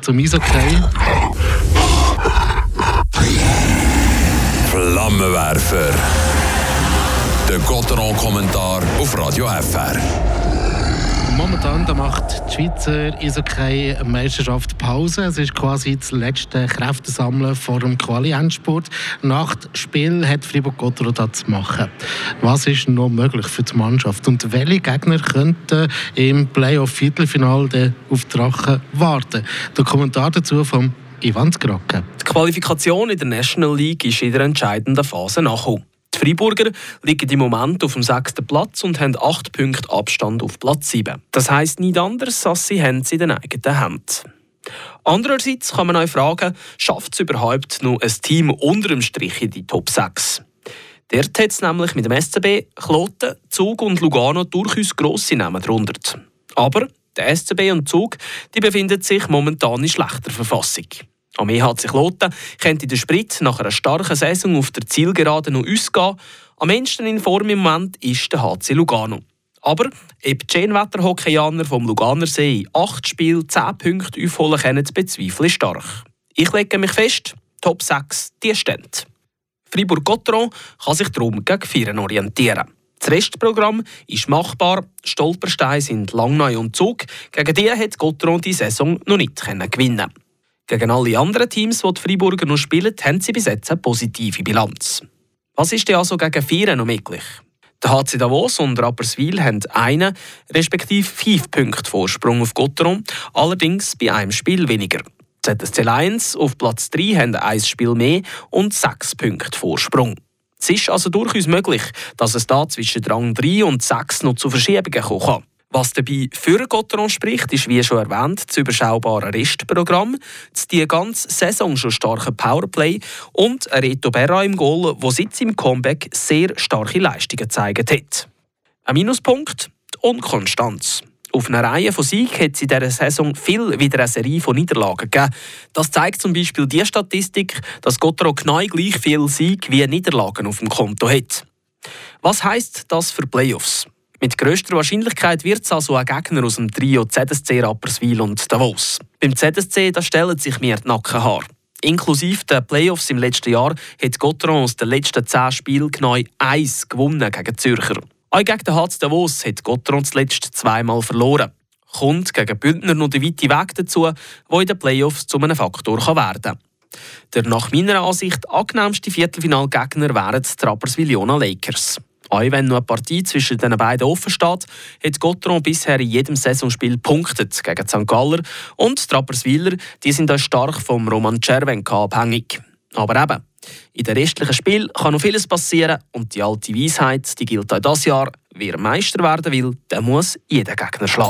zum Eishockey. Flammenwerfer. Der Gotteron-Kommentar auf Radio FR. Momentan macht die Schweizer Eishockey-Meisterschaft Pause. Es ist quasi das letzte Kräftesammeln vor dem Quali-Endspurt. Nach dem Spiel hat Fribourg-Gotteron das zu machen. Was ist noch möglich für die Mannschaft? Und welche Gegner könnten im Playoff-Viertelfinale auf Drachen warten? Der Kommentar dazu vom Ivan Skrocke. Die Qualifikation in der National League ist in der entscheidenden Phase nachgekommen. Die Freiburger liegen im Moment auf dem sechsten Platz und haben acht Punkte Abstand auf Platz 7. Das heisst nicht anders, als sie haben sie in den eigenen Händen. Andererseits kann man euch fragen, schafft es überhaupt noch ein Team unter dem Strich in die Top 6? Dort hat es nämlich mit dem SCB, Kloten, Zug und Lugano durchaus grosse Namen drunter. Aber der SCB und Zug die befinden sich momentan in schlechter Verfassung. Am EHC Kloten könnte der Sprit nach einer starken Saison auf der Zielgerade noch ausgehen. Am ehesten in Form im Moment ist der HC Lugano. Aber ob die Schönwetter-Hockeyaner vom Luganer See in acht Spielen 10 Punkte aufholen können, bezweifle ich stark. Ich lege mich fest, Top 6, die stehen. Fribourg-Gotteron kann sich darum gegen Vieren orientieren. Das Restprogramm ist machbar. Stolpersteine sind Langnau und Zug. Gegen die hat Gotteron die Saison noch nicht gewinnen Gegen alle anderen Teams, die die Freiburger noch spielen, haben sie bis jetzt eine positive Bilanz. Was ist denn also gegen Vieren noch möglich? Der HC Davos und Rapperswil haben einen, respektive fünf Punkte Vorsprung auf Gotteron, allerdings bei einem Spiel weniger. ZSC Lions auf Platz 3 haben ein Spiel mehr und sechs Punkte Vorsprung. Es ist also durchaus möglich, dass es da zwischen Rang 3 und 6 noch zu Verschiebungen kommen kann. Was dabei für Gotteron spricht, ist wie schon erwähnt das überschaubare Restprogramm, das die ganze Saison schon starke Powerplay und Reto Berra im Goal, wo seit seinem Comeback sehr starke Leistungen gezeigt hat. Ein Minuspunkt, die Unkonstanz. Auf einer Reihe von Siegen hat es in dieser Saison viel wieder eine Serie von Niederlagen gegeben. Das zeigt zum Beispiel die Statistik, dass Gottero genau gleich viel Sieg wie Niederlagen auf dem Konto hat. Was heißt das für Playoffs? Mit grösster Wahrscheinlichkeit wird es also ein Gegner aus dem Trio ZSC Rapperswil und Davos. Beim ZSC da stellen sich mir die Nackenhaare. Inklusive der Playoffs im letzten Jahr hat Gotteron aus den letzten zehn Spielen genau eins gewonnen gegen Zürcher. Auch gegen den HC Davos hat Gotteron zuletzt zweimal verloren. Kommt gegen Bündner noch der weite Weg dazu, wo in den Playoffs zu einem Faktor werden kann. Der nach meiner Ansicht angenehmste Viertelfinalgegner wären die Rapperswil-Jona Lakers. Auch wenn noch eine Partie zwischen den beiden offen steht, hat Gotteron bisher in jedem Saisonspiel punktet gegen St. Galler und die Rapperswiler die sind auch stark vom Roman Czervenka abhängig. Aber eben, in den restlichen Spielen kann noch vieles passieren und die alte Weisheit die gilt auch dieses Jahr. Wer Meister werden will, der muss jeden Gegner schlagen.